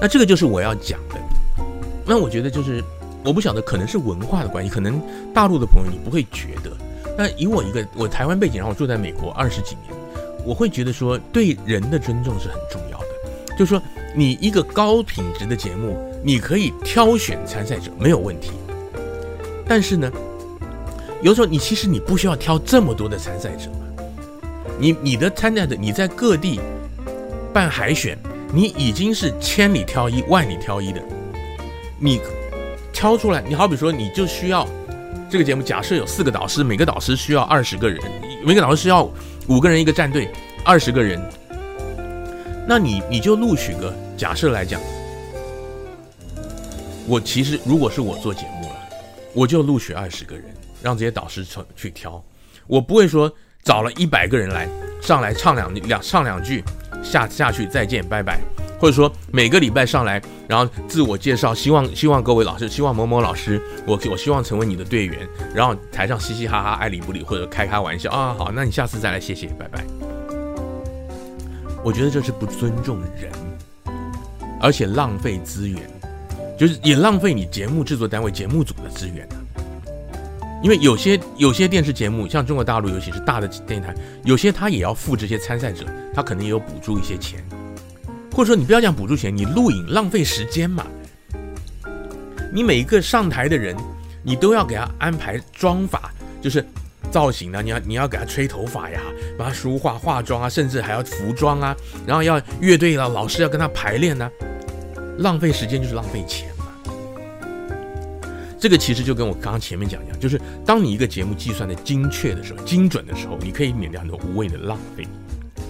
那这个就是我要讲的。那我觉得就是，我不晓得，可能是文化的关系，可能大陆的朋友你不会觉得。那以我一个我台湾背景，然后我住在美国二十几年，我会觉得说，对人的尊重是很重要的。就是说，你一个高品质的节目，你可以挑选参赛者没有问题。但是呢，有时候你其实你不需要挑这么多的参赛者嘛。你你的参赛者，你在各地办海选，你已经是千里挑一、万里挑一的。你挑出来，你好比说，你就需要这个节目，假设有四个导师，每个导师需要二十个人，每个导师需要五个人。一个战队，二十个人。那你你就录取个，假设来讲，我其实如果是我做节目了，我就录取二十个人，让这些导师去挑，我不会说找了一百个人来上来唱两两唱两句，下下去再见拜拜，或者说每个礼拜上来，然后自我介绍，希望希望各位老师，希望某某老师，我我希望成为你的队员，然后台上嘻嘻哈哈爱理不理或者开开玩笑啊，好，那你下次再来，谢谢，拜拜。我觉得这是不尊重人，而且浪费资源，就是也浪费你节目制作单位、节目组的资源啊。因为有些有些电视节目，像中国大陆，尤其是大的电台，有些他也要付这些参赛者，他可能也有补助一些钱，或者说你不要讲补助钱，你录影浪费时间嘛。你每一个上台的人，你都要给他安排妆法，就是。造型呢？你要你要给他吹头发呀，帮他梳化、化妆啊，甚至还要服装啊，然后要乐队了，老师要跟他排练呢，浪费时间就是浪费钱嘛。这个其实就跟我刚刚前面讲一样，就是当你一个节目计算的精确的时候、精准的时候，你可以免掉很多无谓的浪费。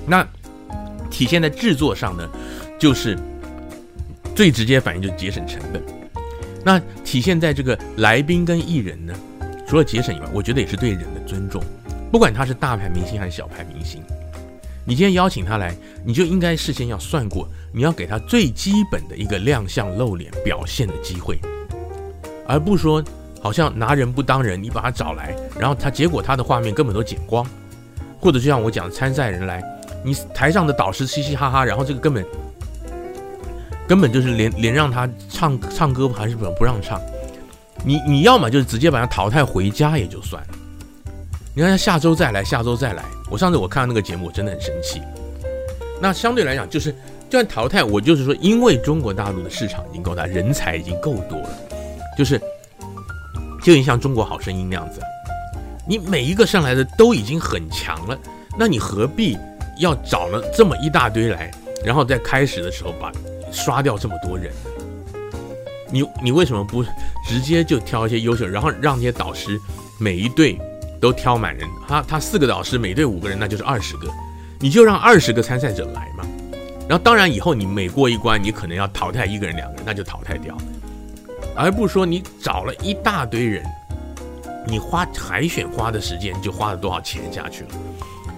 那体现在制作上呢，就是最直接反应就是节省成本。那体现在这个来宾跟艺人呢？除了节省以外，我觉得也是对人的尊重。不管他是大牌明星还是小牌明星，你今天邀请他来，你就应该事先要算过，你要给他最基本的一个亮相露脸表现的机会，而不说好像拿人不当人，你把他找来，然后他结果他的画面根本都剪光，或者就像我讲参赛人来，你台上的导师嘻嘻哈哈，然后这个根本根本就是连连让他唱唱歌还是不不让唱。你你要么就是直接把他淘汰回家也就算了，你看他下周再来，下周再来。我上次我看到那个节目，我真的很生气。那相对来讲，就是就算淘汰，我就是说，因为中国大陆的市场已经够大，人才已经够多了，就是就有点像中国好声音那样子，你每一个上来的都已经很强了，那你何必要找了这么一大堆来，然后在开始的时候把刷掉这么多人？你你为什么不直接就挑一些优秀，然后让那些导师每一队都挑满人？他他四个导师每队五个人，那就是二十个，你就让二十个参赛者来嘛。然后当然以后你每过一关，你可能要淘汰一个人两个人，那就淘汰掉，而不是说你找了一大堆人，你花海选花的时间就花了多少钱下去了。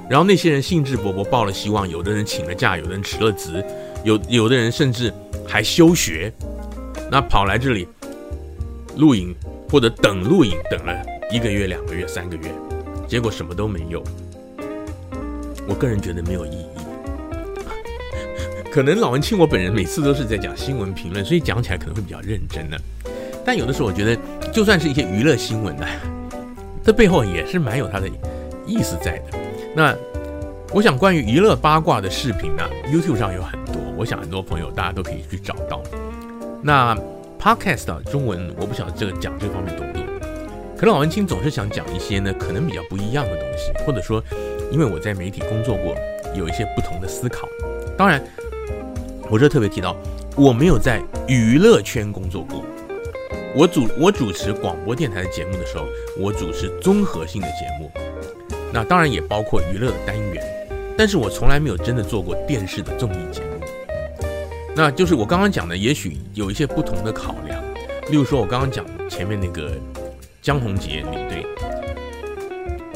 然后那些人兴致勃勃抱了希望，有的人请了假，有的人辞了职，有有的人甚至还休学。那跑来这里录影或者等录影，等了一个月、两个月、三个月，结果什么都没有。我个人觉得没有意义。可能老文青我本人每次都是在讲新闻评论，所以讲起来可能会比较认真的。但有的时候我觉得，就算是一些娱乐新闻呢，这背后也是蛮有它的意思在的。那我想关于娱乐八卦的视频呢，YouTube 上有很多，我想很多朋友大家都可以去找到。那 Podcast 中文我不晓得这个讲这方面懂不懂，可能老文青总是想讲一些呢，可能比较不一样的东西，或者说，因为我在媒体工作过，有一些不同的思考。当然，我这特别提到，我没有在娱乐圈工作过。我主我主持广播电台的节目的时候，我主持综合性的节目，那当然也包括娱乐的单元，但是我从来没有真的做过电视的综艺节目。那就是我刚刚讲的，也许有一些不同的考量。例如说，我刚刚讲前面那个江宏杰领队，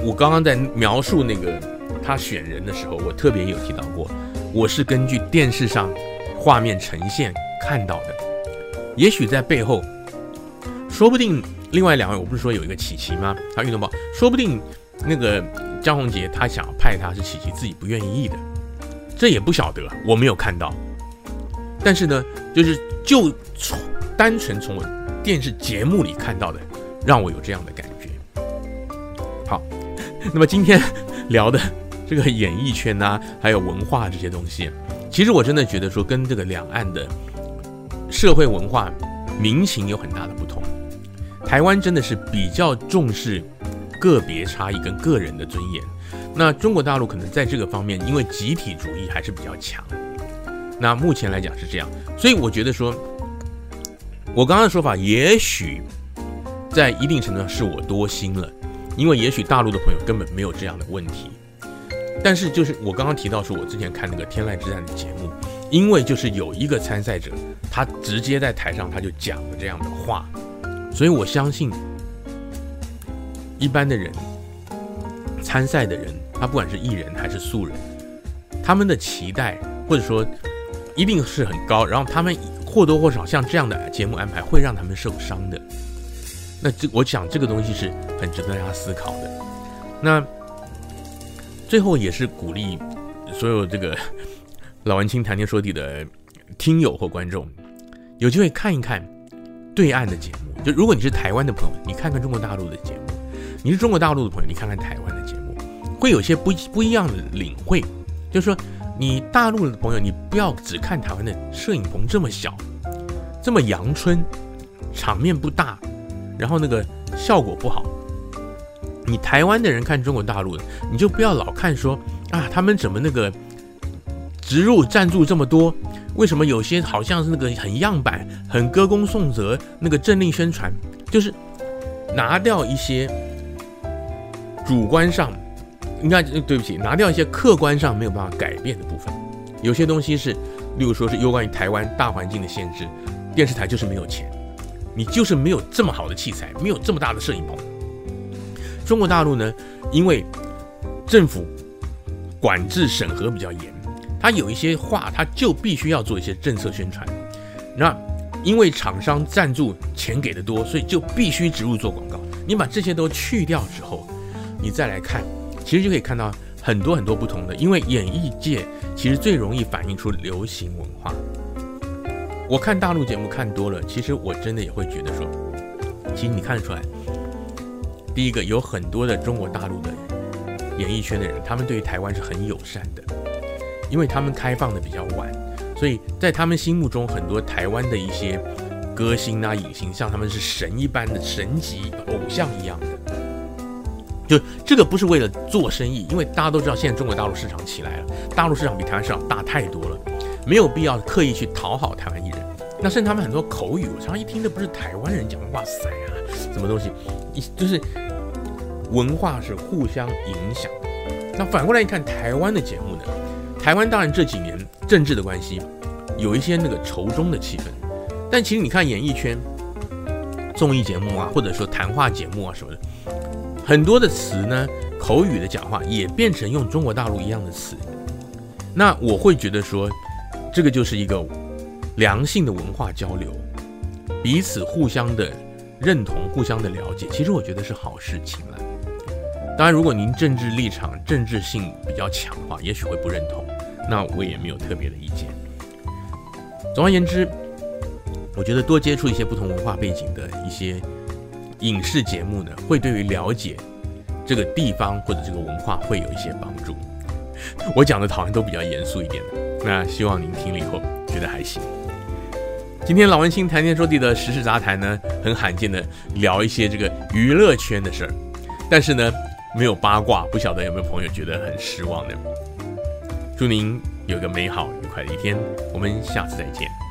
我刚刚在描述那个他选人的时候，我特别有提到过，我是根据电视上画面呈现看到的。也许在背后，说不定另外两位，我不是说有一个琪琪吗？他运动报，说不定那个江宏杰他想要派他是琪琪自己不愿意的，这也不晓得，我没有看到。但是呢，就是就从单纯从我电视节目里看到的，让我有这样的感觉。好，那么今天聊的这个演艺圈啊，还有文化这些东西，其实我真的觉得说跟这个两岸的社会文化民情有很大的不同。台湾真的是比较重视个别差异跟个人的尊严，那中国大陆可能在这个方面，因为集体主义还是比较强。那目前来讲是这样，所以我觉得说，我刚刚的说法也许在一定程度上是我多心了。因为也许大陆的朋友根本没有这样的问题，但是就是我刚刚提到说，我之前看那个《天籁之战》的节目，因为就是有一个参赛者，他直接在台上他就讲了这样的话，所以我相信一般的人参赛的人，他不管是艺人还是素人，他们的期待或者说一定是很高，然后他们或多或少像这样的节目安排会让他们受伤的。那这我想这个东西是很值得大家思考的。那最后也是鼓励所有这个老文青谈天说地的听友或观众，有机会看一看对岸的节目。就如果你是台湾的朋友，你看看中国大陆的节目；你是中国大陆的朋友，你看看台湾的节目，会有些不不一样的领会。就是说，你大陆的朋友，你不要只看台湾的摄影棚这么小，这么阳春，场面不大。然后那个效果不好，你台湾的人看中国大陆的，你就不要老看说啊，他们怎么那个植入赞助这么多？为什么有些好像是那个很样板、很歌功颂德那个政令宣传，就是拿掉一些主观上，应该对不起，拿掉一些客观上没有办法改变的部分。有些东西是，例如说是有关于台湾大环境的限制，电视台就是没有钱。你就是没有这么好的器材，没有这么大的摄影棚。中国大陆呢，因为政府管制审核比较严，它有一些话，它就必须要做一些政策宣传。那因为厂商赞助钱给的多，所以就必须植入做广告。你把这些都去掉之后，你再来看，其实就可以看到很多很多不同的。因为演艺界其实最容易反映出流行文化。我看大陆节目看多了，其实我真的也会觉得说，其实你看得出来，第一个有很多的中国大陆的演艺圈的人，他们对于台湾是很友善的，因为他们开放的比较晚，所以在他们心目中，很多台湾的一些歌星啊、影星，像他们是神一般的神级偶像一样的。就这个不是为了做生意，因为大家都知道现在中国大陆市场起来了，大陆市场比台湾市场大太多了。没有必要刻意去讨好台湾艺人，那甚至他们很多口语，我常常一听都不是台湾人讲的，哇塞啊，什么东西，一就是文化是互相影响。那反过来一看台湾的节目呢，台湾当然这几年政治的关系，有一些那个仇中的气氛，但其实你看演艺圈综艺节目啊，或者说谈话节目啊什么的，很多的词呢，口语的讲话也变成用中国大陆一样的词，那我会觉得说。这个就是一个良性的文化交流，彼此互相的认同、互相的了解，其实我觉得是好事情了。当然，如果您政治立场、政治性比较强的话，也许会不认同，那我也没有特别的意见。总而言之，我觉得多接触一些不同文化背景的一些影视节目呢，会对于了解这个地方或者这个文化会有一些帮助。我讲的好像都比较严肃一点的。那希望您听了以后觉得还行。今天老文青谈天说地的时事杂谈呢，很罕见的聊一些这个娱乐圈的事儿，但是呢，没有八卦，不晓得有没有朋友觉得很失望呢？祝您有个美好愉快的一天，我们下次再见。